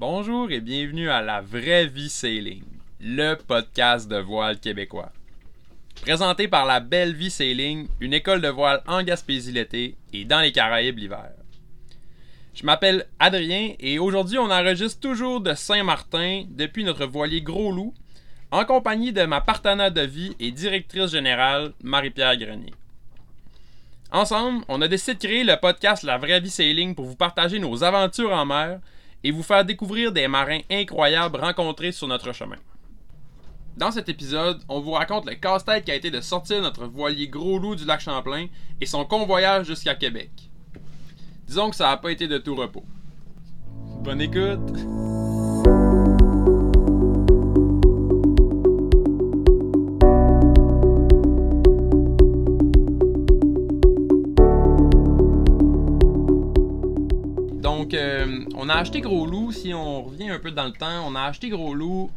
Bonjour et bienvenue à La Vraie Vie Sailing, le podcast de voile québécois. Présenté par La Belle Vie Sailing, une école de voile en Gaspésie l'été et dans les Caraïbes l'hiver. Je m'appelle Adrien et aujourd'hui on enregistre toujours de Saint-Martin depuis notre voilier Gros Loup en compagnie de ma partenaire de vie et directrice générale Marie-Pierre Grenier. Ensemble, on a décidé de créer le podcast La Vraie Vie Sailing pour vous partager nos aventures en mer et vous faire découvrir des marins incroyables rencontrés sur notre chemin. Dans cet épisode, on vous raconte le casse-tête qui a été de sortir notre voilier Gros Loup du lac Champlain et son convoyage jusqu'à Québec. Disons que ça n'a pas été de tout repos. Bonne écoute! Donc, euh, on a acheté Gros Loup, si on revient un peu dans le temps, on a acheté Gros Loup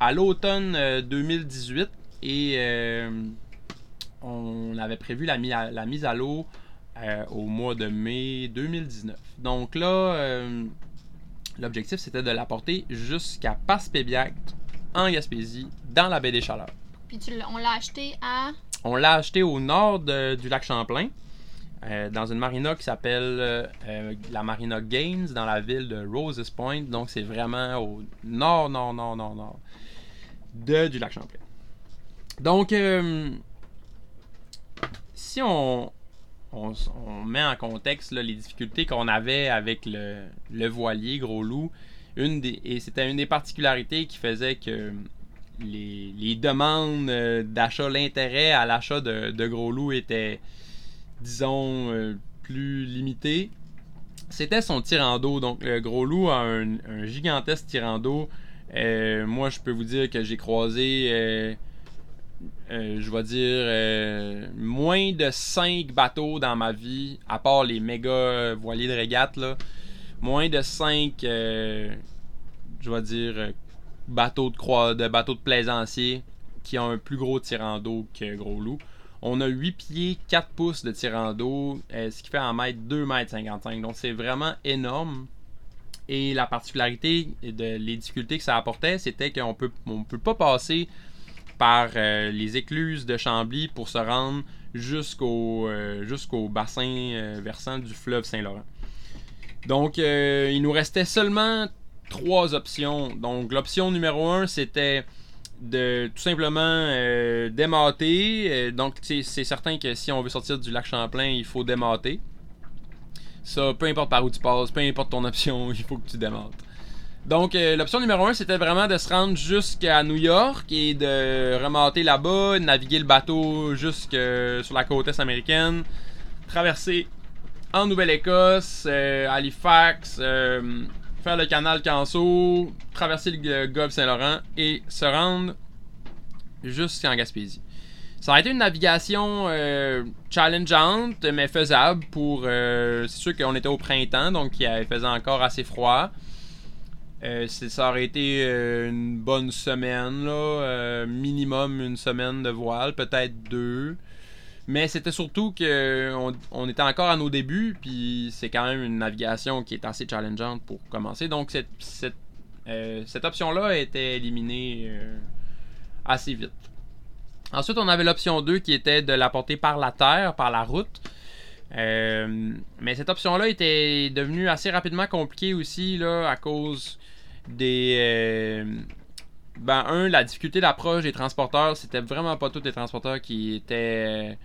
à l'automne euh, 2018 et euh, on avait prévu la, mi- la mise à l'eau euh, au mois de mai 2019. Donc là, euh, l'objectif c'était de l'apporter jusqu'à Passepébiac en Gaspésie, dans la baie des Chaleurs. Puis tu l'as- on l'a acheté à? On l'a acheté au nord de- du lac Champlain, euh, dans une marina qui s'appelle euh, euh, la marina Gaines, dans la ville de Roses Point. Donc c'est vraiment au nord, nord, nord, nord, nord de, du lac Champlain. Donc, si on, on, met en contexte les difficultés qu'on avait avec le, le voilier Gros Loup, une des, et c'était une des particularités qui faisait que les, les demandes d'achat, l'intérêt à l'achat de, de Gros Loup était, disons, euh, plus limité. C'était son tirant d'eau. Donc, le Gros Loup a un, gigantesque tirant d'eau. Euh, moi, je peux vous dire que j'ai croisé, euh, euh, je vais dire, moins de 5 bateaux dans ma vie, à part les méga voiliers de régate. Moins de 5, je vais dire, bateaux de, croi- de bateaux de plaisanciers qui ont un plus gros tirant d'eau que Gros Loup. On a 8 pieds, 4 pouces de tirant d'eau, ce qui fait en mètre 2 mètres 55. Donc c'est vraiment énorme. Et la particularité de les difficultés que ça apportait, c'était qu'on peut, on peut pas passer par euh, les écluses de Chambly pour se rendre jusqu'au euh, bassin euh, versant du fleuve Saint-Laurent. Donc, il nous restait seulement trois options. Donc, l'option numéro un, c'était de tout simplement euh, démater. Euh, donc, c'est certain que si on veut sortir du lac Champlain, il faut démater. Ça, peu importe par où tu passes, peu importe ton option, il faut que tu démates. Donc, euh, l'option numéro un, c'était vraiment de se rendre jusqu'à New York et de remater là-bas, naviguer le bateau jusque sur la côte est américaine, traverser en Nouvelle-Écosse, euh, Halifax, euh, faire le canal Canso, traverser le golfe Saint-Laurent et se rendre jusqu'en Gaspésie. Ça a été une navigation euh, challengeante, mais faisable pour. euh, c'est sûr qu'on était au printemps, donc il faisait encore assez froid. Euh, ça aurait été une bonne semaine, là, minimum une semaine de voile, peut-être deux. Mais c'était surtout que on, on était encore à nos débuts, puis c'est quand même une navigation qui est assez challengeante pour commencer. Donc cette, cette, euh, cette option-là a été éliminée euh, assez vite. Ensuite, on avait l'option 2 qui était de la porter par la terre, par la route. Euh, mais cette option-là était devenue assez rapidement compliquée aussi là, à cause des. Ben, un, la difficulté d'approche des transporteurs, c'était vraiment pas tous les transporteurs qui étaient.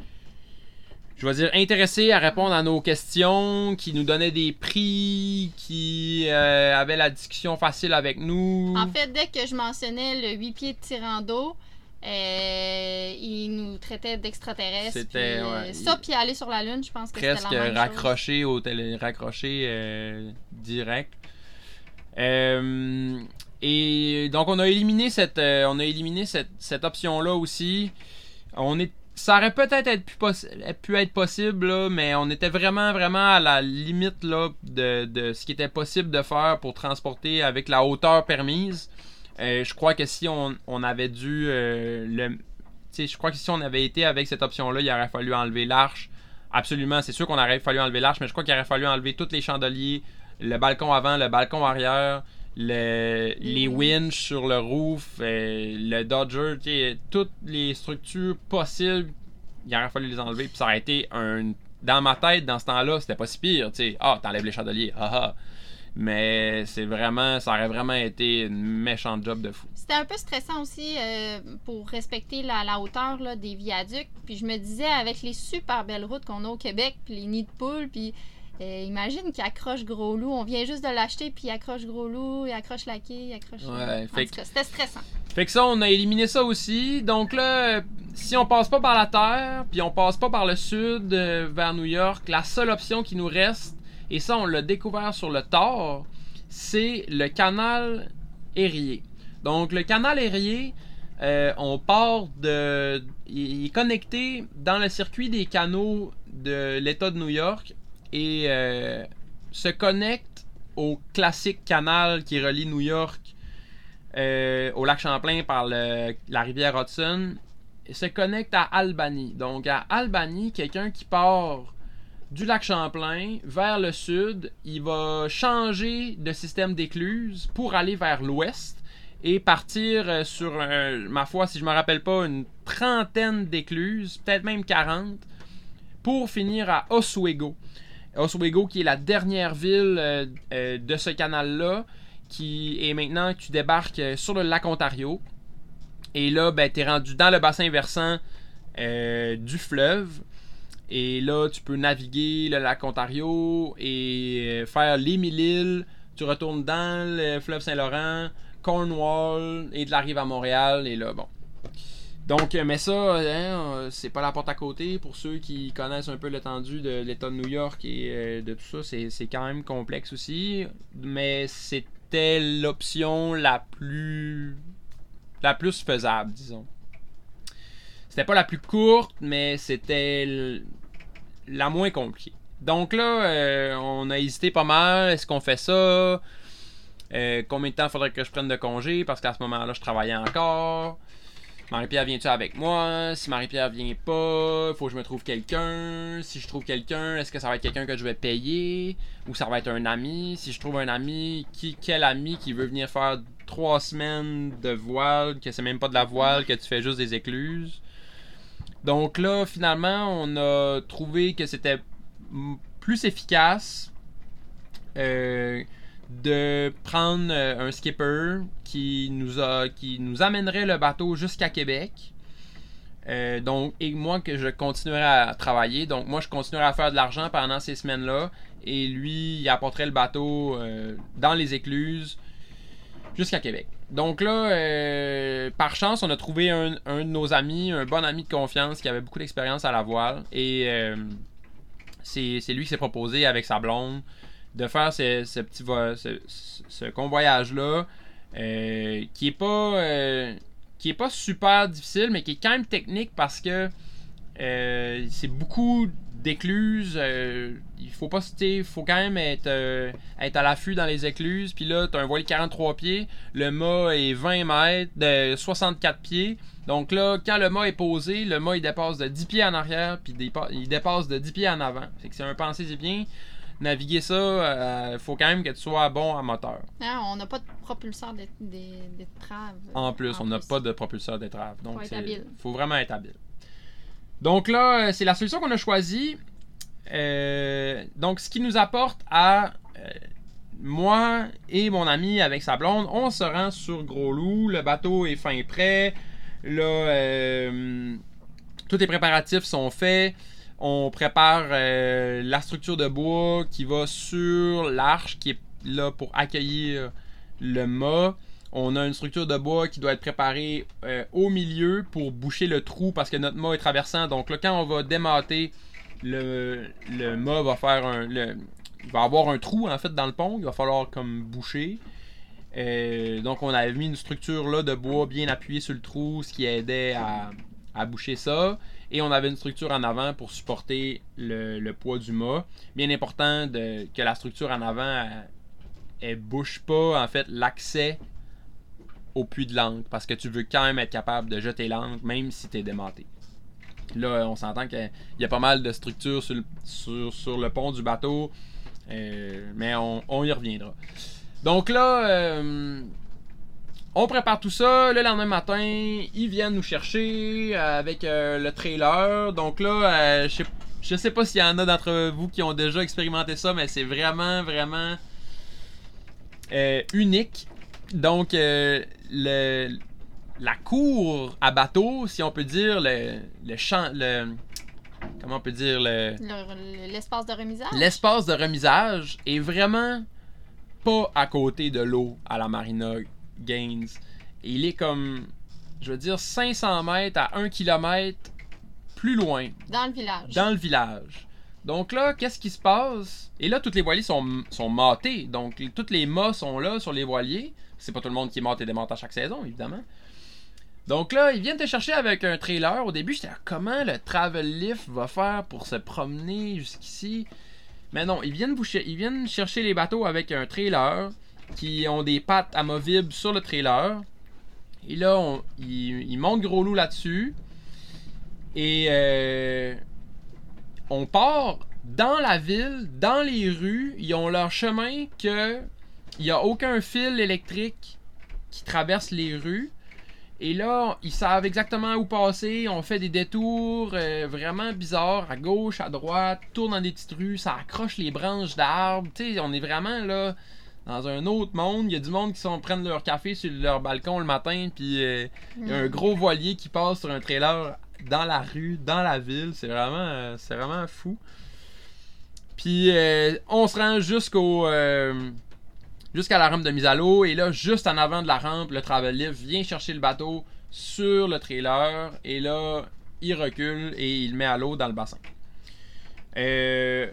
Je vais dire, intéressés à répondre à nos questions, qui nous donnaient des prix, qui euh, avaient la discussion facile avec nous. En fait, dès que je mentionnais le 8 pieds de tirant d'eau, euh, il nous traitait d'extraterrestres. C'était, puis, euh, ouais, ça, il- puis aller sur la Lune, je pense que c'était presque la même chose. raccroché au télé raccroché euh, direct. Euh, et donc on a éliminé cette euh, on a éliminé cette, cette option là aussi. On est ça aurait peut-être être pu, pu être possible là, mais on était vraiment vraiment à la limite là de, de ce qui était possible de faire pour transporter avec la hauteur permise. Euh, je crois que si on, on avait dû euh, le je crois que si on avait été avec cette option là, il aurait fallu enlever l'arche Absolument, c'est sûr qu'on aurait fallu enlever l'arche, mais je crois qu'il aurait fallu enlever tous les chandeliers, le balcon avant, le balcon arrière, le, les winches sur le roof, euh, le Dodger, toutes les structures possibles, il aurait fallu les enlever. Puis ça aurait été un. Dans ma tête, dans ce temps-là, c'était pas si pire. Ah, t'enlèves les chandeliers, haha. Mais c'est vraiment. Ça aurait vraiment été une méchante job de fou. C'était un peu stressant aussi euh, pour respecter la, la hauteur là, des viaducs. Puis je me disais, avec les super belles routes qu'on a au Québec, puis les nids de poules, puis euh, imagine qu'il accroche Gros Loup. On vient juste de l'acheter, puis il accroche Gros Loup, il accroche la quai, il accroche. Ouais, fait C'était stressant. Fait que ça, on a éliminé ça aussi. Donc là, si on passe pas par la terre, puis on passe pas par le sud euh, vers New York, la seule option qui nous reste, et ça on l'a découvert sur le tort, c'est le canal Erie. Donc le canal Erie, euh, on part de... Il est connecté dans le circuit des canaux de l'État de New York et euh, se connecte au classique canal qui relie New York euh, au lac Champlain par le- la rivière Hudson et se connecte à Albany. Donc à Albany, quelqu'un qui part du lac Champlain vers le sud, il va changer de système d'écluse pour aller vers l'ouest et partir euh, sur, ma foi, si je me rappelle pas, une trentaine d'écluses, peut-être même 40, pour finir à Oswego. Oswego qui est la dernière ville euh, euh, de ce canal-là qui est maintenant tu débarques euh, sur le lac Ontario. Et là, ben, tu es rendu dans le bassin versant du fleuve. Et là, tu peux naviguer le lac Ontario et faire les mille îles. Tu retournes dans le fleuve Saint-Laurent, Cornwall et de la rive à Montréal. Et là, bon. Donc, euh, mais ça, hein, euh, c'est pas la porte à côté. Pour ceux qui connaissent un peu l'étendue de l'État de New York et euh, de tout ça, c'est quand même complexe aussi. Mais c'était l'option la plus la plus faisable, disons. C'était pas la plus courte, mais c'était la moins compliquée. Donc là, on a hésité pas mal. Est-ce qu'on fait ça? Combien de temps faudrait que je prenne de congé? Parce qu'à ce moment-là, je travaillais encore. Marie-Pierre, viens-tu avec moi? Si Marie-Pierre vient pas, faut que je me trouve quelqu'un. Si je trouve quelqu'un, est-ce que ça va être quelqu'un que je vais payer? Ou ça va être un ami? Si je trouve un ami, qui, quel ami qui veut venir faire trois semaines de voile, que c'est même pas de la voile, que tu fais juste des écluses? Donc là, finalement, on a trouvé que c'était plus efficace euh, de prendre euh, un skipper qui nous, a, qui nous amènerait le bateau jusqu'à Québec. Euh, et moi que je continuerai à travailler. Donc, moi, je continuerai à faire de l'argent pendant ces semaines-là. Et lui, il apporterait le bateau euh, dans les écluses jusqu'à Québec. Donc là, par chance, on a trouvé un, un de nos amis, un bon ami de confiance qui avait beaucoup d'expérience à la voile. Et c'est lui qui s'est proposé avec sa blonde de faire ce, petit ce, ce- convoyage-là euh, qui est pas euh, qui est pas super difficile, mais qui est quand même technique parce que euh, c'est beaucoup d'écluses. il faut pas, il faut quand même être, être à l'affût dans les écluses. Puis là, tu as un voilier 43 pieds. Le mât est 20 mètres, de 64 pieds. Donc là, quand le mât est posé, le mât il dépasse de 10 pieds en arrière, puis il dépasse de 10 pieds en avant. Fait que c'est un pensée bien. Naviguer ça, il faut quand même que tu sois bon à moteur. Hein, on n'a pas de propulseur d'é- d'é- d'étrave. En plus, En on n'a pas de propulseur d'étrave. Donc, habile. faut vraiment être habile. Donc là, euh, c'est la solution qu'on a choisie. Euh, donc, ce qui nous apporte à euh, moi et mon ami avec sa blonde, on se rend sur Gros Loup. Le bateau est fin prêt. Là, euh, tous les préparatifs sont faits. On prépare euh, la structure de bois qui va sur l'arche qui est là pour accueillir le mât. On a une structure de bois qui doit être préparée euh, au milieu pour boucher le trou parce que notre mât est traversant. Donc là, quand on va démater, le, mât va faire un. va avoir un trou en fait dans le pont. Il va falloir comme boucher. Euh, donc on avait mis une structure de bois bien appuyée sur le trou, ce qui aidait à boucher ça. Et on avait une structure en avant pour supporter le, poids du mât. Bien important que la structure en avant elle, elle bouche pas en fait l'accès au puits de l'encre parce que tu veux quand même être capable de jeter l'encre même si tu es démonté. Là, on s'entend qu'il y a pas mal de structures sur le, pont du bateau, euh, mais on, on y reviendra. Donc là, euh, on prépare tout ça. Le lendemain matin, ils viennent nous chercher avec euh, le trailer. Donc là, euh, je sais je sais pas s'il y en a d'entre vous qui ont déjà expérimenté ça, mais c'est vraiment, vraiment euh, unique. Donc, euh, le, la cour à bateau, si on peut dire, le, le champ, le, comment on peut dire, Le- L'espace de remisage? l'espace de remisage est vraiment pas à côté de l'eau à la Marina Gaines. Il est comme, je veux dire, 500 mètres à 1 km plus loin Dans le village. dans le village. Donc là, qu'est-ce qui se passe? Et là, toutes les voiliers sont, sont mâtés. Donc, toutes les mâts sont là sur les voiliers. C'est pas tout le monde qui mâte et démonte à chaque saison, évidemment. Donc là, ils viennent te chercher avec un trailer. Au début, j'étais là, comment le Travel Lift va faire pour se promener jusqu'ici? Mais non, ils viennent, vous ils viennent chercher les bateaux avec un trailer qui ont des pattes amovibles sur le trailer. Et là, on- ils, ils montent Gros Loup là-dessus. Et euh, on part dans la ville, dans les rues. Ils ont leur chemin que il n'y a aucun fil électrique qui traverse les rues. Et là, ils savent exactement où passer. On fait des détours euh, vraiment bizarres, à gauche, à droite, tourne dans des petites rues, ça accroche les branches d'arbres. Tu sais, on est vraiment là dans un autre monde. Il y a du monde qui sont, prennent leur café sur leur balcon le matin, puis euh, il y a un Mm. gros voilier qui passe sur un trailer dans la rue, dans la ville. C'est vraiment, euh, c'est vraiment fou. Puis euh, on se rend jusqu'au jusqu'à la rampe de mise à l'eau et là juste en avant de la rampe, le travel lift vient chercher le bateau sur le trailer et là il recule et il met à l'eau dans le bassin. Euh,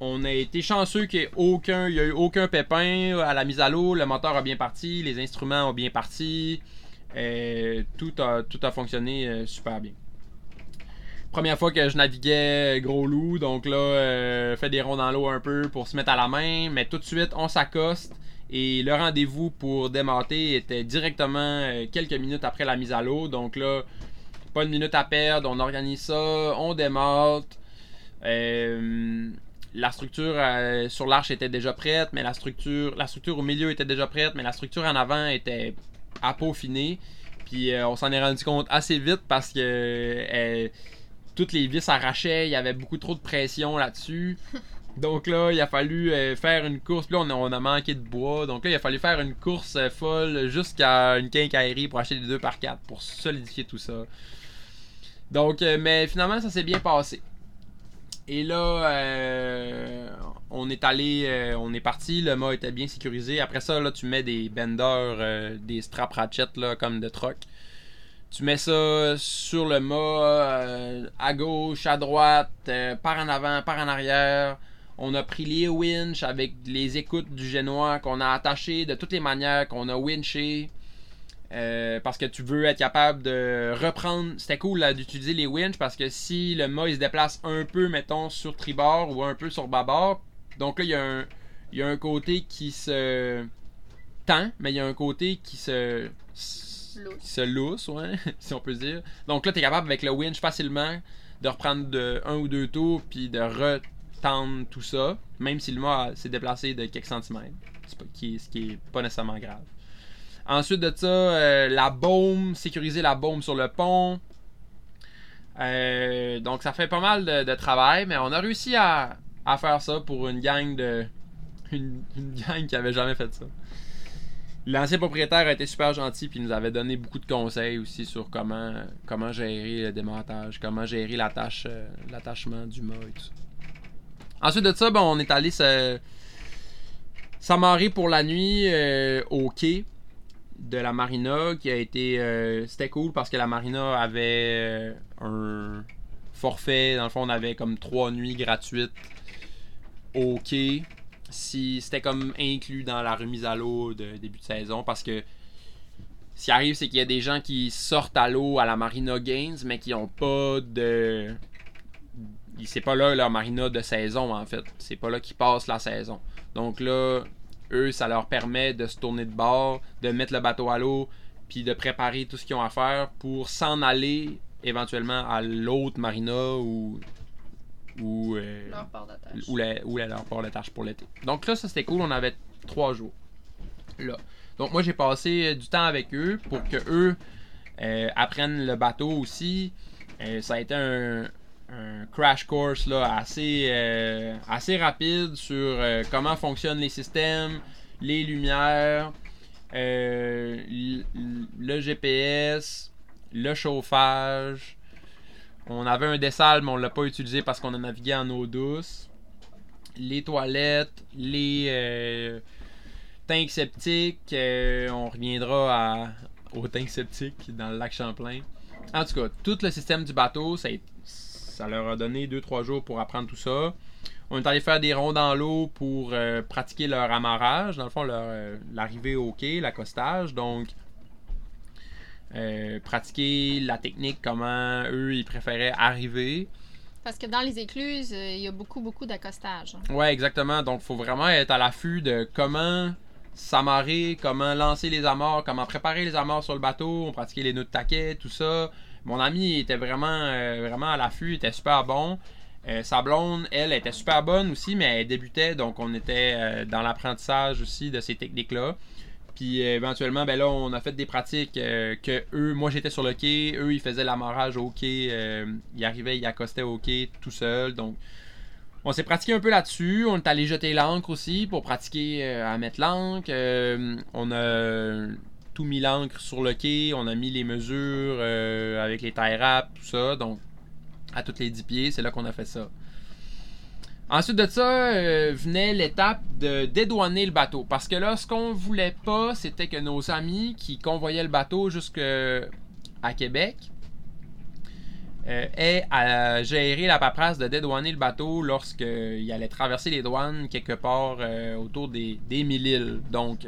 on a été chanceux qu'il n'y ait eu aucun pépin à la mise à l'eau. Le moteur a bien parti, les instruments ont bien parti. Euh, tout, a, fonctionné euh, super bien. Première fois que je naviguais gros loup, donc là, euh, fait des ronds dans l'eau un peu pour se mettre à la main, mais tout de suite, on s'accoste. Et le rendez-vous pour démater était directement euh, quelques minutes après la mise à l'eau. Donc là, pas une minute à perdre, on organise ça, on démate. Euh, la structure euh, sur l'arche était déjà prête, mais la structure, la structure au milieu était déjà prête, mais la structure en avant était à peaufiner. Puis euh, on s'en est rendu compte assez vite parce que euh, toutes les vis s'arrachaient, il y avait beaucoup trop de pression là-dessus. Donc là, il a fallu faire une course. Puis là, on a, on a manqué de bois. Donc là, il a fallu faire une course folle jusqu'à une quincaillerie pour acheter des 2 par 4 pour solidifier tout ça. Donc, mais finalement, ça s'est bien passé. Et là, euh, on est allé, euh, on est parti, le mât était bien sécurisé. Après ça, là, tu mets des benders, euh, des strap ratchets, là, comme de troc. Tu mets ça sur le mât, à gauche, à droite, par en avant, par en arrière. On a pris les winch avec les écoutes du génois qu'on a attachées de toutes les manières, qu'on a winché. Euh, parce que tu veux être capable de reprendre. C'était cool d'utiliser les winch parce que si le mât il se déplace un peu, mettons, sur tribord ou un peu sur bâbord, donc là il y, a un, il y a un côté qui se tend, mais il y a un côté qui se. Qui se lousse, ouais, si on peut dire. Donc là, tu es capable avec le winch facilement de reprendre de un ou deux tours puis de retendre tout ça, même si le mât s'est déplacé de quelques centimètres. Ce qui est pas nécessairement grave. Ensuite de ça, euh, la baume, sécuriser la baume sur le pont. Euh, donc ça fait pas mal de, travail, mais on a réussi à, faire ça pour une gang de. Une, gang qui avait jamais fait ça. L'ancien propriétaire a été super gentil puis nous avait donné beaucoup de conseils aussi sur comment, comment gérer le démontage, comment gérer l'attache, euh, l'attachement du mât et tout. Ensuite de ça, ben, on est allé s'amarrer pour la nuit au quai de la marina qui a été euh, c'était cool parce que la marina avait euh, un forfait. Dans le fond on avait comme trois nuits gratuites au quai. Si c'était comme inclus dans la remise à l'eau de début de saison parce que ce qui arrive c'est qu'il y a des gens qui sortent à l'eau à la marina Gaines mais qui ont pas de c'est pas là leur marina de saison en fait. C'est pas là qu'ils passent la saison. Donc là eux, ça leur permet de se tourner de bord, de mettre le bateau à l'eau, puis de préparer tout ce qu'ils ont à faire pour s'en aller éventuellement à l'autre marina ou ou, euh, Leur port d'attache. ou, la- ou la- leur port d'attache pour l'été. Donc là, ça c'était cool. On avait trois jours. Là. Donc moi j'ai passé du temps avec eux pour que eux euh, apprennent le bateau aussi. Euh, ça a été un, un crash course là, assez, euh, assez rapide sur euh, comment fonctionnent les systèmes, les lumières, euh, le GPS, le chauffage. On avait un dessal, mais on l'a pas utilisé parce qu'on a navigué en eau douce. Les toilettes, les tanks septiques. on reviendra aux tanks septiques dans le lac Champlain. En tout cas, tout le système du bateau, ça, a- ça leur a donné 2-3 jours pour apprendre tout ça. On est allé faire des ronds dans l'eau pour euh, pratiquer leur amarrage, dans le fond, leur, euh, l'arrivée au quai, l'accostage. Donc, euh, pratiquer la technique, comment eux, ils préféraient arriver. Parce que dans les écluses, il y a beaucoup, beaucoup d'accostage. Ouais, exactement. Donc, faut vraiment être à l'affût de comment s'amarrer, comment lancer les amarres, comment préparer les amarres sur le bateau. On pratiquait les nœuds de taquet, tout ça. Mon ami était vraiment, euh, vraiment à l'affût, était super bon. Euh, sa blonde, elle, était super bonne aussi, mais elle débutait, donc on était euh, dans l'apprentissage aussi de ces techniques-là. Puis euh, éventuellement, ben là, on a fait des pratiques que eux, moi j'étais sur le quai, eux ils faisaient l'amarrage au quai, ils arrivaient, ils accostaient au quai tout seul. Donc on s'est pratiqué un peu là-dessus. On est allé jeter l'ancre aussi pour pratiquer à mettre l'ancre. On a tout mis l'ancre sur le quai. On a mis les mesures euh, avec les tie tout ça. Donc, à toutes les 10 pieds, c'est là qu'on a fait ça. Ensuite de ça, euh, venait l'étape de dédouaner le bateau. Parce que là, ce qu'on voulait pas, c'était que nos amis qui convoyaient le bateau jusqu'à Québec euh, aient à gérer la paperasse de dédouaner le bateau lorsqu'il allait traverser les douanes quelque part autour des, des 1000 îles. Donc,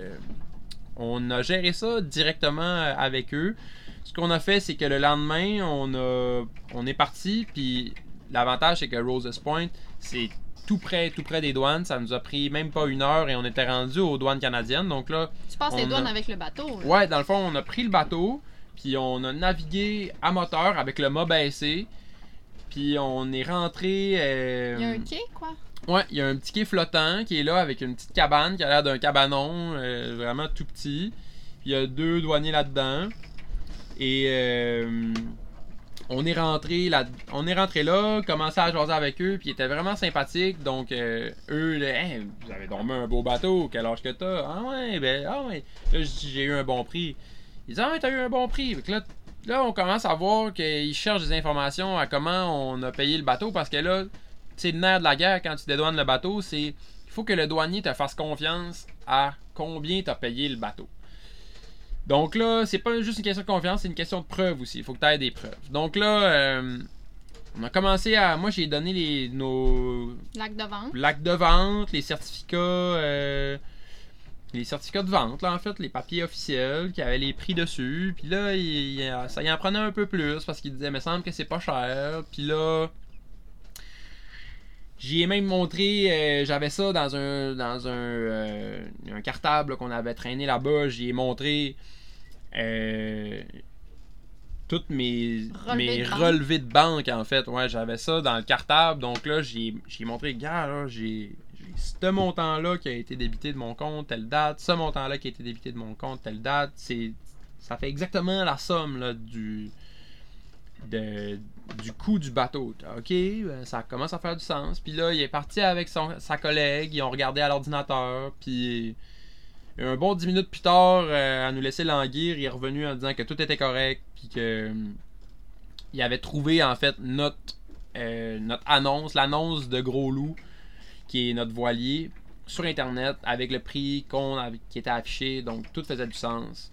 on a géré ça directement euh, avec eux. Ce qu'on a fait, c'est que le lendemain, on, a, on est parti. Puis l'avantage, c'est que Roses Point, c'est tout près, tout près des douanes. Ça nous a pris même pas une heure et on était rendu aux douanes canadiennes. Donc là, Tu passes les douanes a- avec le bateau. là. Ouais, dans le fond, on a pris le bateau, puis on a navigué à moteur avec le mât baissé, puis on est rentré. euh, Il y a un quai, quoi? Ouais, il y a un petit quai flottant qui est là avec une petite cabane qui a l'air d'un cabanon, euh, vraiment tout petit. Puis il y a deux douaniers là-dedans. Et euh, on est rentré là, on est rentré là, commencé à jaser avec eux, puis ils étaient vraiment sympathiques. Donc euh, eux, là, Hey, vous avez dormi un beau bateau, quel âge que t'as Ah ouais, ben ah ouais. Là, j'ai eu un bon prix. Ils disent ah t'as eu un bon prix. Que là, là, on commence à voir qu'ils cherchent des informations à comment on a payé le bateau parce que là, c'est le nerf de la guerre quand tu dédouanes le bateau, c'est il faut que le douanier te fasse confiance à combien tu as payé le bateau. Donc là, c'est pas juste une question de confiance, c'est une question de preuve aussi. Il faut que tu aies des preuves. Donc là, euh, on a commencé à. Moi, j'ai donné les, nos Lac de vente. l'acte de vente, les certificats. euh, les certificats de vente, là, en fait, les papiers officiels qui avaient les prix dessus. Puis là, il, il- ça y en prenait un peu plus parce qu'il disait, me semble que c'est pas cher. Puis là, j'y ai même montré, euh, j'avais ça dans un dans un, euh, un cartable qu'on avait traîné là-bas. J'y ai montré euh, toutes mes, Relevés mes de banque. relevés de banque, en fait. Ouais, j'avais ça dans le cartable. Donc là, j'ai montré, gars, là, j'ai ce montant-là qui a été débité de mon compte, telle date, ce montant-là qui a été débité de mon compte, telle date. C'est ça fait exactement la somme là, du de, du coût du bateau. Ok, ben, ça commence à faire du sens. Puis là, il est parti avec son, sa collègue, ils ont regardé à l'ordinateur, puis un bon 10 minutes plus tard, euh, à nous laisser languir, il est revenu en disant que tout était correct, puis que hum, il avait trouvé en fait notre, euh, notre annonce, l'annonce de Gros Loup, qui est notre voilier, sur internet avec le prix qu'on qui était affiché, donc tout faisait du sens.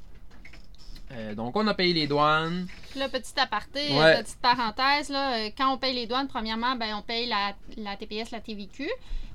Euh, donc on a payé les douanes. Là, petit aparté, euh, Ouais. petite parenthèse, là, euh, quand on paye les douanes, premièrement, ben, on paye la, la TPS, la TVQ.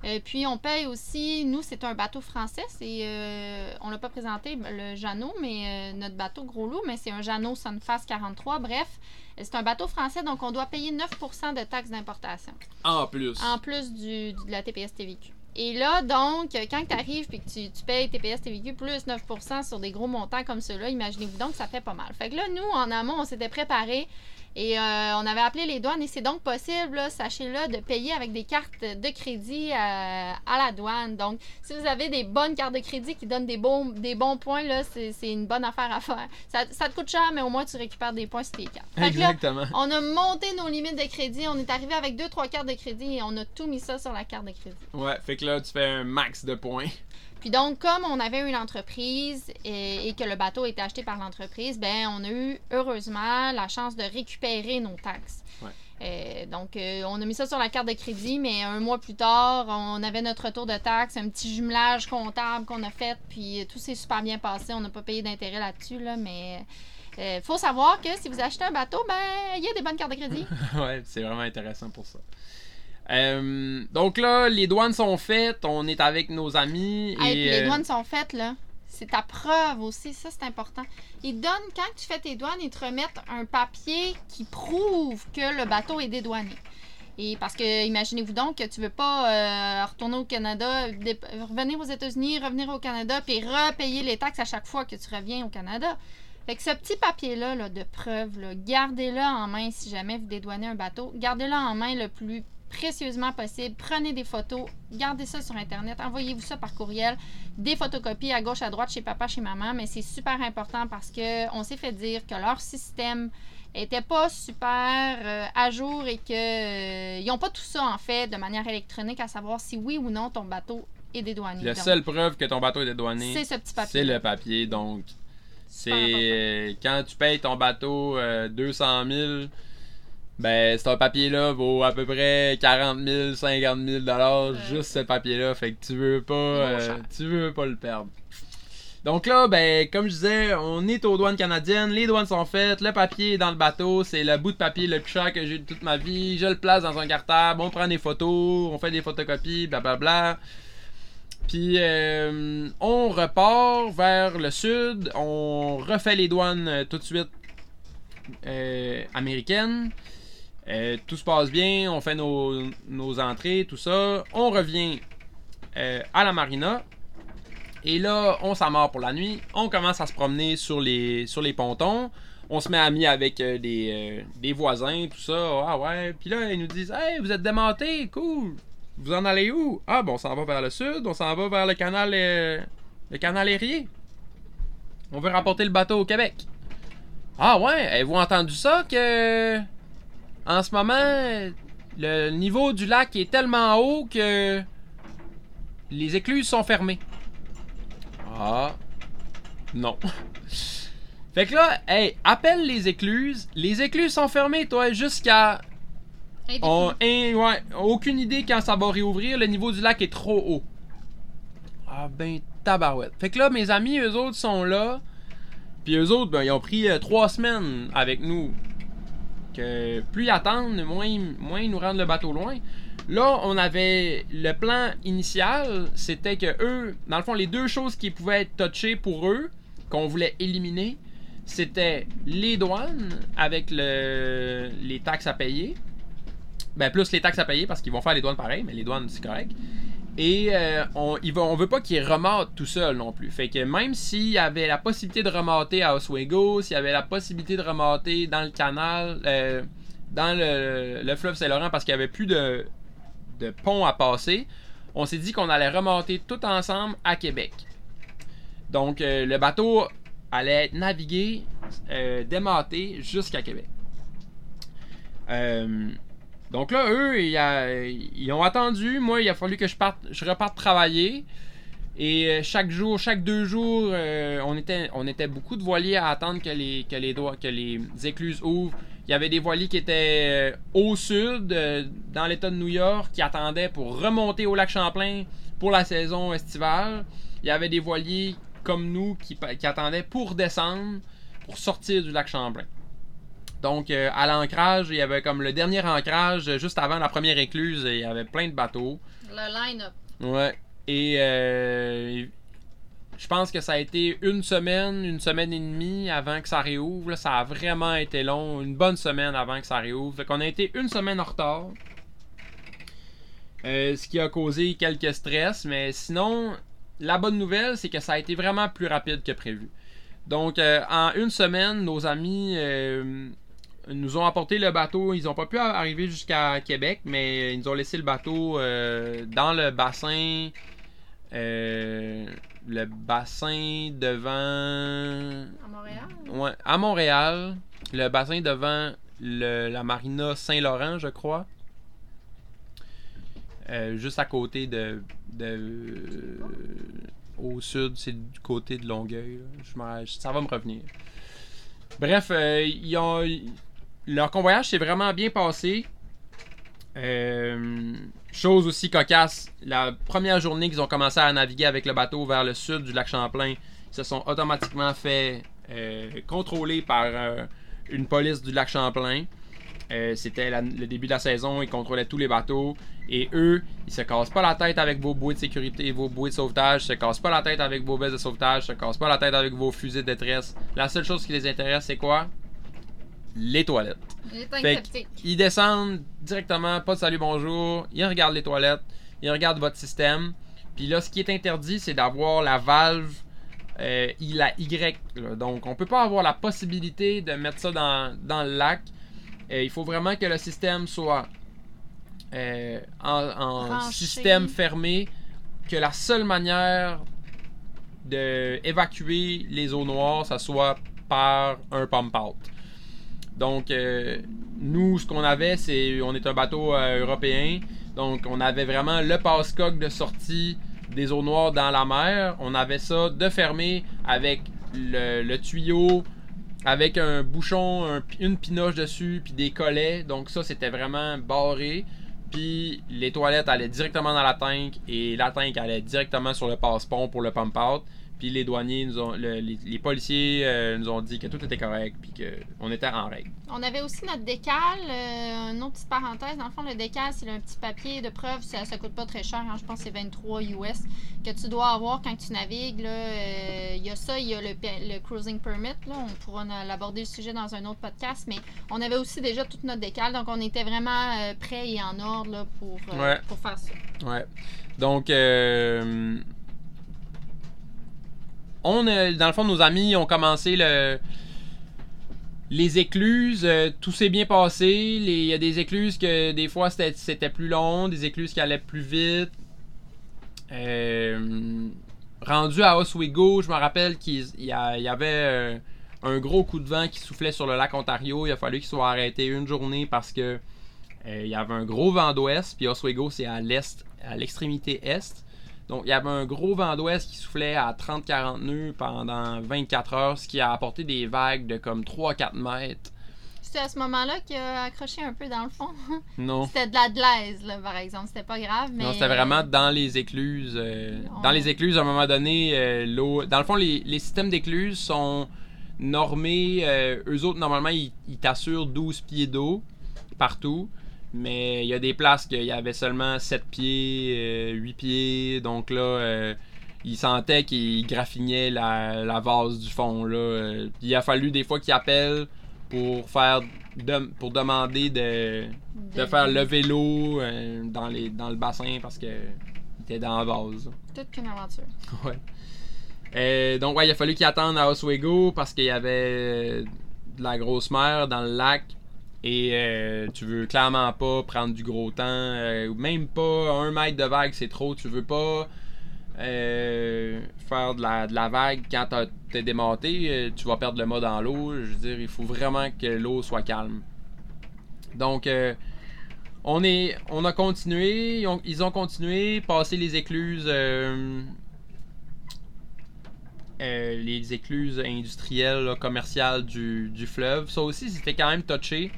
Euh, puis on paye aussi, nous, c'est un bateau français. C'est, euh, on l'a pas présenté, ben, le Jeannot, mais notre bateau Gros Loup, mais c'est un Jeannot Sunfast 43. Bref, c'est un bateau français, donc on doit payer 9% de taxes d'importation. En plus. En plus du, du- de la TPS TVQ. Et là, donc, quand tu arrives et que tu, payes TPS TVQ plus 9% sur des gros montants comme ceux-là, imaginez-vous donc ça fait pas mal. Fait que là, nous, en amont, on s'était préparé. Et euh, on avait appelé les douanes et c'est donc possible, sachez-le, de payer avec des cartes de crédit euh, à la douane. Donc, si vous avez des bonnes cartes de crédit qui donnent des bons, des bons points, là, c'est c'est une bonne affaire à faire. Ça, ça te coûte cher, mais au moins tu récupères des points sur tes cartes. Fait que là, Exactement. on a monté nos limites de crédit. On est arrivé avec deux, trois cartes de crédit et on a tout mis ça sur la carte de crédit. Ouais, fait que là, tu fais un max de points. Puis donc, comme on avait une entreprise et, et que le bateau était acheté par l'entreprise, ben on a eu heureusement la chance de récupérer nos taxes. Ouais. Euh, donc, euh, on a mis ça sur la carte de crédit, mais un mois plus tard, on avait notre retour de taxes, un petit jumelage comptable qu'on a fait, puis tout s'est super bien passé. On n'a pas payé d'intérêt là-dessus, là, mais il faut savoir que si vous achetez un bateau, ben il y a des bonnes cartes de crédit. ouais, c'est vraiment intéressant pour ça. Euh, donc là, les douanes sont faites, on est avec nos amis. Hey, et, les euh, douanes sont faites, là. C'est ta preuve aussi, ça c'est important. Ils donnent, quand tu fais tes douanes, ils te remettent un papier qui prouve que le bateau est dédouané. Et parce que, imaginez-vous donc que tu veux pas euh, retourner au Canada, revenir aux États-Unis, revenir au Canada, puis repayer les taxes à chaque fois que tu reviens au Canada. Fait que ce petit papier-là là, de preuve, là, gardez-le en main si jamais vous dédouanez un bateau. Gardez-le en main le plus précieusement possible. Prenez des photos, gardez ça sur Internet, envoyez-vous ça par courriel, des photocopies à gauche, à droite, chez papa, chez maman, mais c'est super important parce que on s'est fait dire que leur système était pas super euh, à jour et que euh, ils ont pas tout ça en fait de manière électronique à savoir si oui ou non ton bateau est dédouané. La Donc, seule preuve que ton bateau est dédouané, c'est ce petit papier. c'est le papier. Donc, c'est quand tu payes ton bateau euh, 200 000, ben, ce papier-là vaut à peu près 40 000, 50 000 dollars, juste ce papier-là. Fait que tu veux pas, euh, tu veux pas le perdre. Donc là, ben, comme je disais, on est aux douanes canadiennes, les douanes sont faites, le papier est dans le bateau, c'est le bout de papier le plus cher que j'ai eu de toute ma vie, je le place dans un cartable, on prend des photos, on fait des photocopies, blablabla. Puis euh, on repart vers le sud, on refait les douanes euh, tout de suite euh, américaines. Euh, tout se passe bien, on fait nos, nos entrées, tout ça. On revient euh, à la marina. Et là, on s'amarre pour la nuit. On commence à se promener sur les, sur les pontons. On se met amis avec euh, des, des voisins, tout ça. Ah ouais. Puis là, ils nous disent Hey, vous êtes démentés, cool. Vous en allez où? Ah, bon, on s'en va vers le sud. On s'en va vers le canal, le canal Erie. On veut rapporter le bateau au Québec. Ah ouais, avez-vous entendu ça que en ce moment le niveau du lac est tellement haut que les écluses sont fermées. Ah non. fait que là, hey, appelle les écluses. Les écluses sont fermées, toi, jusqu'à on, hein, ouais, aucune idée quand ça va réouvrir. Le niveau du lac est trop haut. Ah ben tabarouette. Fait que là, mes amis, eux autres sont là. Puis eux autres, ben, ils ont pris euh, trois semaines avec nous. Plus ils attendent, moins, ils- nous rendent le bateau loin. Là, on avait le plan initial, c'était que eux, dans le fond, les deux choses qui pouvaient être touchées pour eux, qu'on voulait éliminer, c'était les douanes avec le, les taxes à payer. Ben, plus les taxes à payer parce qu'ils vont faire les douanes pareil, mais les douanes, c'est correct. Et euh, on, va, on veut pas qu'ils remontent tout seul non plus. Fait que même s'il y avait la possibilité de remonter à Oswego, s'il y avait la possibilité de remonter dans le canal, euh, dans le, le fleuve Saint-Laurent parce qu'il y avait plus de, de pont à passer, on s'est dit qu'on allait remonter tout ensemble à Québec. Donc euh, le bateau allait navigué, euh, démâté jusqu'à Québec. Donc là, eux, ils, ont attendu. Moi, il a fallu que je parte, je reparte travailler. Et euh, chaque jour, chaque deux jours, euh, on, était, on était beaucoup de voiliers à attendre que les, que les, doigts, que les écluses ouvrent. Il y avait des voiliers qui étaient euh, au sud, dans l'État de New York, qui attendaient pour remonter au lac Champlain pour la saison estivale. Il y avait des voiliers comme nous qui attendaient pour descendre, pour sortir du lac Champlain. Donc, euh, à l'ancrage, il y avait comme le dernier ancrage, euh, juste avant la première écluse, il y avait plein de bateaux. Le line-up. Ouais. Et euh, je pense que ça a été une semaine, une semaine et demie avant que ça réouvre. là. Ça a vraiment été long, une bonne semaine avant que ça réouvre. Fait qu'on a été une semaine en retard. Euh, ce qui a causé quelques stress, mais sinon, la bonne nouvelle, c'est que ça a été vraiment plus rapide que prévu. Donc, euh, en une semaine, nos amis euh, nous ont apporté le bateau. Ils n'ont pas pu arriver jusqu'à Québec, mais ils nous ont laissé le bateau euh, dans le bassin. euh, le bassin devant. À Montréal? Ouais, à Montréal. Le bassin devant le- la marina Saint-Laurent, je crois. Euh, juste à côté de. de au sud, c'est du côté de Longueuil. Je ça va me revenir. Bref, euh, ils ont, leur convoyage s'est vraiment bien passé. Euh, chose aussi cocasse, la première journée qu'ils ont commencé à naviguer avec le bateau vers le sud du lac Champlain, ils se sont automatiquement fait euh, contrôler par euh, une police du lac Champlain. C'était le début de la saison, ils contrôlaient tous les bateaux. Et eux, ils se cassent pas la tête avec vos bouées de sécurité, vos bouées de sauvetage, ils se cassent pas la tête avec vos vestes de sauvetage, ils se cassent pas la tête avec vos fusées de détresse. La seule chose qui les intéresse, c'est quoi? Les toilettes. Fait. Ils descendent directement, pas de salut bonjour, ils regardent les toilettes, ils regardent votre système. Puis là, ce qui est interdit, c'est d'avoir la valve euh, la Y. là. Donc, on peut pas avoir la possibilité de mettre ça dans, dans le lac. Euh, il faut vraiment que le système soit euh, en, en système fermé, que la seule manière de évacuer les eaux noires, ça soit par un pump out. Donc, euh, nous, ce qu'on avait, c'est. On est un bateau euh, européen. Donc, on avait vraiment le passe-coque de sortie des eaux noires dans la mer. On avait ça de fermé avec le, tuyau, avec un bouchon, un- une pinoche dessus, puis des collets. Donc, ça, c'était vraiment barré. Puis, les toilettes allaient directement dans la tank et la tank allait directement sur le passe-pont pour le pump-out. Puis les douaniers, nous ont, le- les, les policiers euh, nous ont dit que tout était correct, puis qu'on était en règle. On avait aussi notre décal. euh, une autre petite parenthèse. Dans le fond, le décal, c'est un petit papier de preuve. Ça, ça coûte pas très cher. hein, je pense que c'est 23 US que tu dois avoir quand tu navigues. Euh, Il y a ça, il y a le, le cruising permit. Là. On pourra l'aborder le sujet dans un autre podcast. Mais on avait aussi déjà toute notre décal. Donc, on était vraiment prêts et en ordre là, pour, Ouais. pour faire ça. Ouais. Donc, on, a- dans le fond, nos amis ont commencé le, les écluses. euh, tout s'est bien passé. Il y a des écluses que des fois c'était plus long, des écluses qui allaient plus vite. Euh, rendu à Oswego, je me rappelle qu'il il y, y avait euh, un gros coup de vent qui soufflait sur le lac Ontario. Il a fallu qu'il soit arrêté une journée parce que euh, il y avait un gros vent d'ouest, puis Oswego, c'est à l'est, à l'extrémité est. Donc, il y avait un gros vent d'ouest qui soufflait à 30-40 nœuds pendant 24 heures, ce qui a apporté des vagues de comme 3-4 mètres. C'était à ce moment-là qu'il a accroché un peu dans le fond. Non. C'était de la glaise, là, par exemple. C'était pas grave, mais... Non, c'était vraiment dans les écluses. euh, Dans les écluses, à un moment donné, euh, l'eau. Dans le fond, les, les systèmes d'écluses sont normés. euh, eux autres, normalement, ils, ils t'assurent 12 pieds d'eau partout. Mais il y a des places qu'il y avait seulement 7 pieds, euh, 8 pieds. Donc là, euh, ils sentaient qu'ils graffignaient la, la vase du fond. Là. euh, il a fallu des fois qu'ils appellent pour faire. de- pour demander de, de faire lever l'eau euh, dans, les, dans le bassin parce que il était dans la vase. Toute qu'une aventure. Ouais. Euh, donc, ouais, il a fallu qu'ils attendent à Oswego parce qu'il y avait de la grosse mer dans le lac. Et euh, tu veux clairement pas prendre du gros temps. euh, même pas un mètre de vague, c'est trop. Tu veux pas euh, faire de la, de la vague quand t'es démonté. euh, tu vas perdre le mât dans l'eau. Je veux dire, il faut vraiment que l'eau soit calme. Donc, on, est, on a continué. Ils ont, ils ont continué, passé les écluses. les écluses industrielles, commerciales du, du fleuve. Ça aussi, c'était quand même touché.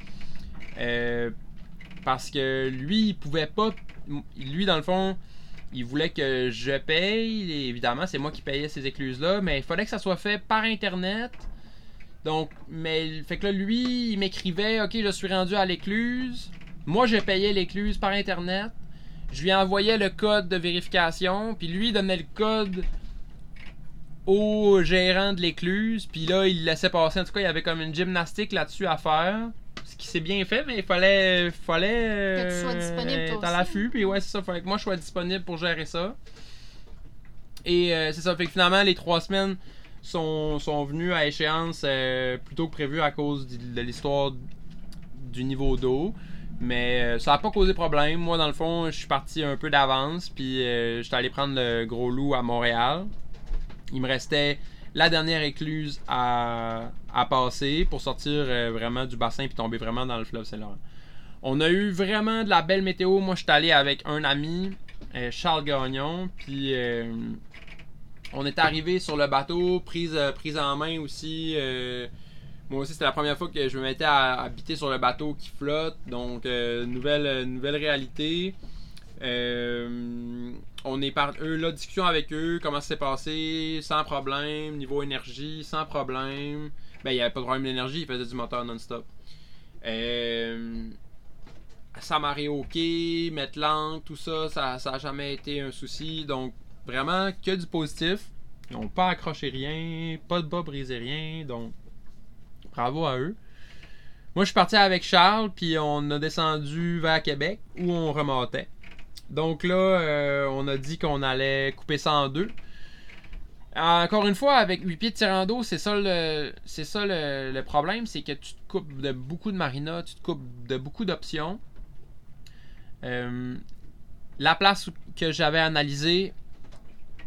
Euh, parce que lui, il pouvait pas. Lui, dans le fond, il voulait que je paye. Et évidemment, c'est moi qui payais ces écluses-là. Mais il fallait que ça soit fait par Internet. Donc, mais. Fait que là, lui, il m'écrivait Ok, je suis rendu à l'écluse. Moi, je payais l'écluse par Internet. Je lui envoyais le code de vérification. Puis lui, il donnait le code au gérant de l'écluse. Puis là, il laissait passer. En tout cas, il y avait comme une gymnastique là-dessus à faire. Qui s'est bien fait, mais il fallait. fallait Que tu sois disponible, toi à aussi. l'affût. Puis ouais, c'est ça. Fallait que moi, je sois disponible pour gérer ça. Et euh, c'est ça. Fait que finalement, les trois semaines sont, sont venues à échéance euh, plus tôt que prévu à cause de, de l'histoire du niveau d'eau. Mais euh, ça n'a pas causé problème. Moi, dans le fond, je suis parti un peu d'avance. Puis euh, j'étais allé prendre le gros loup à Montréal. Il me restait la dernière écluse à, à passer pour sortir euh, vraiment du bassin puis tomber vraiment dans le fleuve Saint-Laurent. On a eu vraiment de la belle météo. Moi, je suis allé avec un ami, euh, Charles Gagnon. Puis euh, on est arrivé sur le bateau, prise, prise en main aussi. moi aussi, c'était la première fois que je me mettais à habiter sur le bateau qui flotte. Donc, nouvelle, nouvelle réalité. Euh, on est par eux là, discussion avec eux, comment ça s'est passé, sans problème, niveau énergie, sans problème. Ben, il n'y avait pas de problème d'énergie, il faisait du moteur non-stop. Euh, ça marée ok, mettre l'angle, tout ça, ça n'a jamais été un souci. Donc, vraiment, que du positif. Ils n'ont pas accroché rien, pas de bas brisé rien. Donc, bravo à eux. Moi, je suis parti avec Charles, puis on a descendu vers Québec, où on remontait. Donc là, euh, on a dit qu'on allait couper ça en deux. Encore une fois, avec 8 pieds de tirant d'eau, c'est ça le, c'est ça le, problème, c'est que tu te coupes de beaucoup de marinas, tu te coupes de beaucoup d'options. Euh, la place que j'avais analysée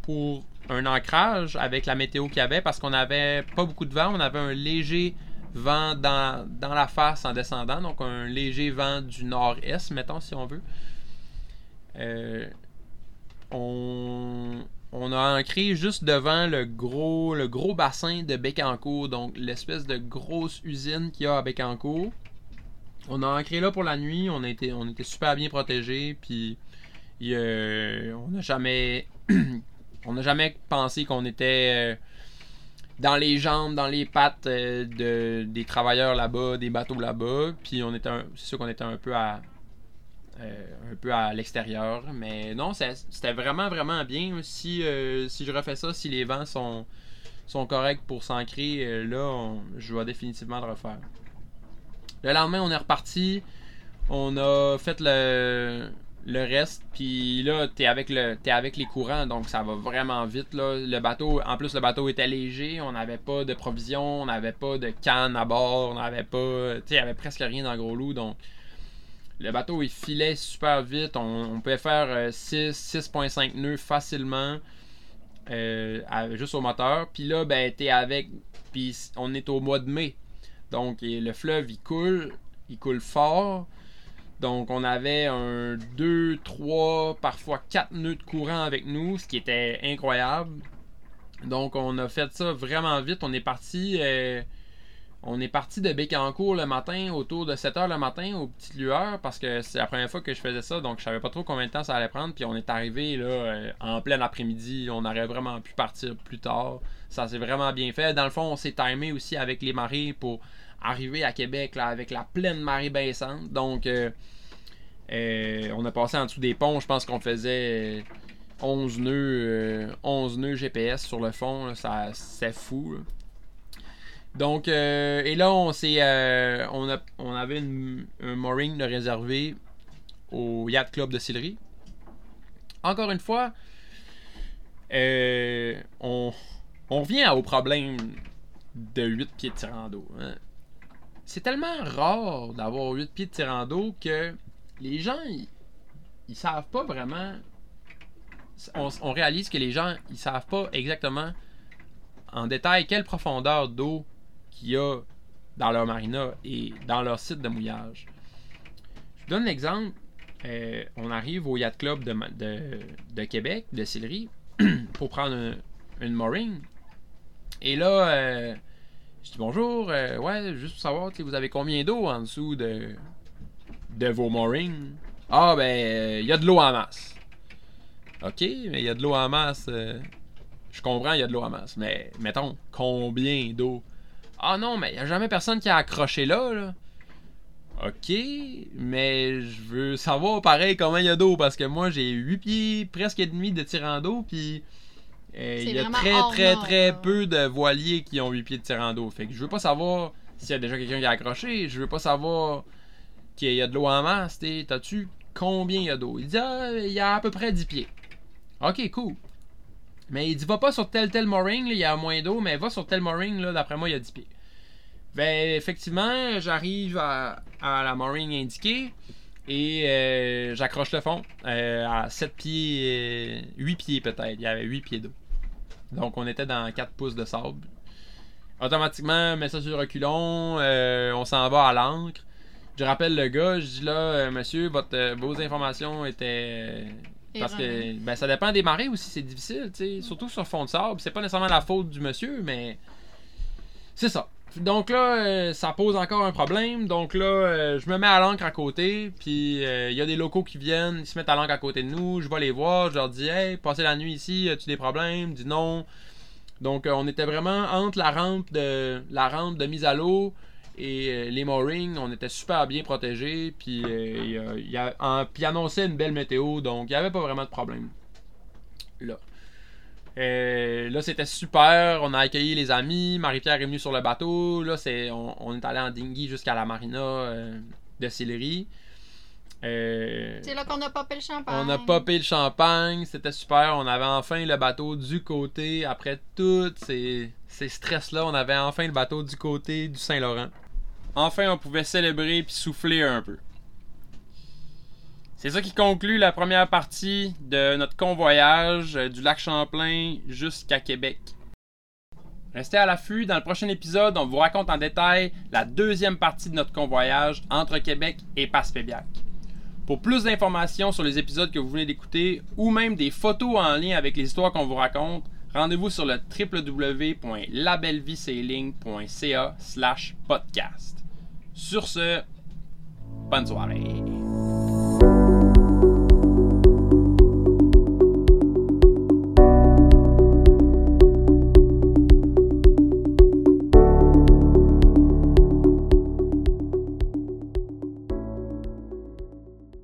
pour un ancrage avec la météo qu'il y avait, parce qu'on avait pas beaucoup de vent, on avait un léger vent dans, dans la face en descendant, donc un léger vent du nord-est, mettons si on veut. Euh, on, on a ancré juste devant le gros, le gros bassin de Bécancour, donc l'espèce de grosse usine qu'il y a à Bécancour. On a ancré là pour la nuit, on, était super bien protégés, puis on n'a jamais, on jamais pensé qu'on était euh, dans les jambes, dans les pattes euh, de, des travailleurs là-bas, des bateaux là-bas, puis on c'est sûr qu'on était un peu à, un peu à l'extérieur. Mais non, c'était vraiment, vraiment bien. Si, euh, si je refais ça, si les vents sont, sont corrects pour s'ancrer, euh, là, je vais définitivement le refaire. Le lendemain, on est reparti. On a fait le, le reste. Puis là, t'es avec, le, avec les courants, donc ça va vraiment vite. Là. Le bateau, en plus, le bateau était léger. On n'avait pas de provisions, on n'avait pas de canne à bord, on n'avait pas. Tu sais, il y avait presque rien dans Gros Loup. Donc, le bateau, il filait super vite. On, pouvait faire euh, 6, 6.5 nœuds facilement. euh, juste au moteur. Puis là, ben, t'es avec. Puis on est au mois de mai. Donc, le fleuve, il coule. Il coule fort. Donc, on avait un 2, 3, parfois 4 nœuds de courant avec nous, ce qui était incroyable. Donc, on a fait ça vraiment vite. On est parti. euh, on est parti de Bécancourt le matin, autour de 7h le matin, aux petites lueurs, parce que c'est la première fois que je faisais ça, donc je savais pas trop combien de temps ça allait prendre. Puis on est arrivé là euh, en plein après-midi, on aurait vraiment pu partir plus tard. Ça s'est vraiment bien fait. Dans le fond, on s'est timé aussi avec les marées pour arriver à Québec là, avec la pleine marée baissante. Donc, euh, euh, on a passé en dessous des ponts, je pense qu'on faisait. euh, 11 nœuds, 11 nœuds GPS sur le fond, ça c'est fou. Donc, euh, et là, euh, on, a, on avait un mooring de réservé au Yacht Club de Sillery. Encore une fois, euh, on, on revient au problème de 8 pieds de tirant hein. C'est tellement rare d'avoir 8 pieds de tirant que les gens, ils, ils savent pas vraiment. On, on réalise que les gens, ils savent pas exactement en détail quelle profondeur d'eau qu'il y a dans leur marina et dans leur site de mouillage. Je vous donne l'exemple. Euh, on arrive au Yacht Club de, de, de Québec, de Sillery, pour prendre un- une mooring. Et là, euh, je dis bonjour, euh, ouais, juste pour savoir, vous avez combien d'eau en dessous de, de vos moorings? Ah, ben, il y a de l'eau en masse. Ok, mais il y a de l'eau en masse. euh, je comprends, il y a de l'eau en masse. Mais, mettons, combien d'eau? Ah non, mais il n'y a jamais personne qui a accroché là, là. Ok, mais je veux savoir pareil combien il y a d'eau parce que moi j'ai 8 pieds presque et demi de tirant d'eau puis euh, il y a très très très là. peu de voiliers qui ont 8 pieds de tirant d'eau. Fait que je veux pas savoir s'il y a déjà quelqu'un qui a accroché, je veux pas savoir qu'il y a de l'eau en masse, t'as-tu combien il y a d'eau? Il dit ah, il y a à peu près 10 pieds. Ok, cool. Mais il dit va pas sur tel tel mooring, il y a moins d'eau, mais va sur tel mooring, là, d'après moi, il y a 10 pieds. Ben, effectivement, j'arrive à, la mooring indiquée et euh, j'accroche le fond euh, à 7 pieds, euh, 8 pieds peut-être. Il y avait 8 pieds d'eau. Donc, on était dans 4 pouces de sable. Automatiquement, mets ça sur le reculon, euh, on s'en va à l'ancre. Je rappelle le gars, je dis là, euh, monsieur, votre, euh, vos informations étaient. Parce que ben, ça dépend des marées aussi, c'est difficile, tu sais. Surtout sur fond de sable. C'est pas nécessairement la faute du monsieur, mais. C'est ça. Donc là, euh, ça pose encore un problème. Donc là, euh, je me mets à l'encre à côté. Puis euh, il y a des locaux qui viennent, ils se mettent à l'encre à côté de nous. Je vais les voir, je leur dis Hey, passez la nuit ici, as-tu des problèmes disent non. Donc on était vraiment entre la rampe de la rampe de mise à l'eau et euh, les moorings. On était super bien protégés. Puis euh, il il il annonçait une belle météo. Donc il n'y avait pas vraiment de problème. Là. Euh, là, c'était super. On a accueilli les amis. Marie-Pierre est venue sur le bateau. Là, c'est, on, on est allé en dinghy jusqu'à la marina euh, de Sillery. Euh, C'est là qu'on a popé le champagne. on a popé le champagne. C'était super. On avait enfin le bateau du côté. Après tous ces, ces stress-là, on avait enfin le bateau du côté du Saint-Laurent. Enfin, on pouvait célébrer puis souffler un peu. C'est ça qui conclut la première partie de notre convoyage du lac Champlain jusqu'à Québec. Restez à l'affût, dans le prochain épisode, on vous raconte en détail la deuxième partie de notre convoyage entre Québec et Passepébiac. Pour plus d'informations sur les épisodes que vous venez d'écouter ou même des photos en lien avec les histoires qu'on vous raconte, rendez-vous sur le www.labellevissailing.ca slash podcast. Sur ce, bonne soirée.